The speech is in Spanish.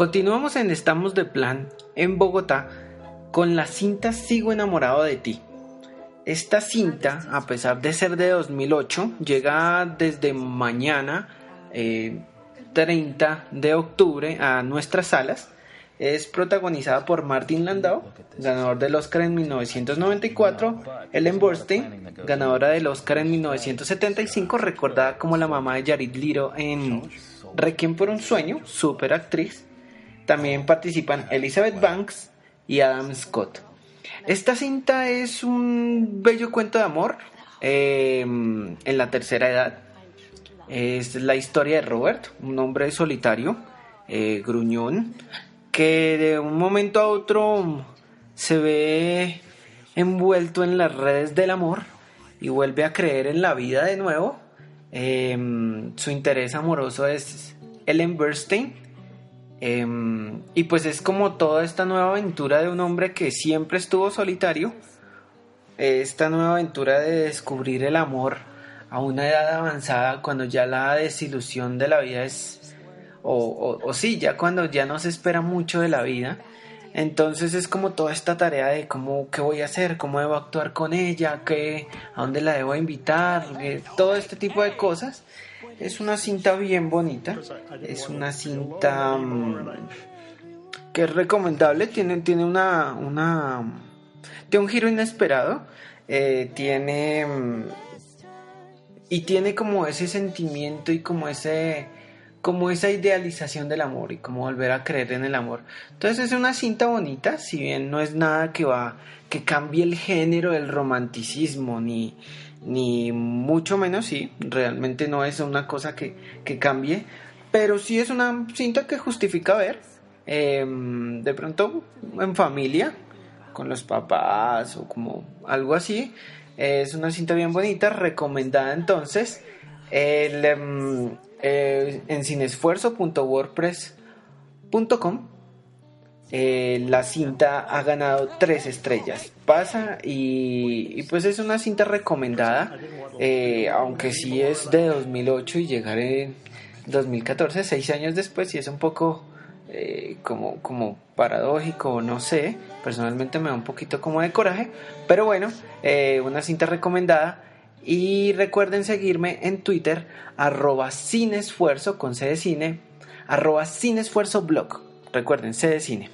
Continuamos en Estamos de Plan en Bogotá con la cinta Sigo enamorado de ti. Esta cinta, a pesar de ser de 2008, llega desde mañana, 30 eh, de octubre, a nuestras salas. Es protagonizada por Martin Landau, ganador del Oscar en 1994, Ellen Burstyn, ganadora del Oscar en 1975, recordada como la mamá de Jared Leto en Requiem por un sueño, super actriz. También participan Elizabeth Banks y Adam Scott. Esta cinta es un bello cuento de amor em, en la tercera edad. Es la historia de Robert, un hombre solitario, eh, gruñón, que de un momento a otro se ve envuelto en las redes del amor y vuelve a creer en la vida de nuevo. Em, su interés amoroso es Ellen Bernstein, Em, y pues es como toda esta nueva aventura de un hombre que siempre estuvo solitario, esta nueva aventura de descubrir el amor a una edad avanzada cuando ya la desilusión de la vida es, o, o, sí, ya cuando ya no se espera mucho de la vida, entonces es como toda esta tarea de cómo, qué voy a hacer, cómo debo actuar con ella, qué, a dónde la debo invitar, todo este tipo de cosas. Es una cinta bien bonita. Es una cinta mm, que es recomendable. Tiene, tiene una, una. Tiene un giro inesperado. Eh, tiene. Mm, y tiene como ese sentimiento y como ese. Como esa idealización del amor y como volver a creer en el amor. Entonces es una cinta bonita, si bien no es nada que va. que cambie el género del romanticismo ni ni mucho menos, sí, realmente no es una cosa que, cambie, pero sí es una cinta que justifica ver, em, de pronto en familia, con los papás o como algo así, es una cinta bien bonita, recomendada entonces el, em, eh, en cinesfuerzo.wordpress.com eh, la cinta ha ganado tres estrellas. Pasa y, pues es una cinta recomendada, eh, aunque sí es de 2008 y llegaré en 2014, seis años después, y es un poco como, como paradójico, no sé. Personalmente me da un poquito como de coraje, pero bueno, una cinta recomendada. Y recuerden seguirme en Twitter, arroba sin esfuerzo, con C de cine, arroba sin esfuerzo blog. Recuerden, C de cine.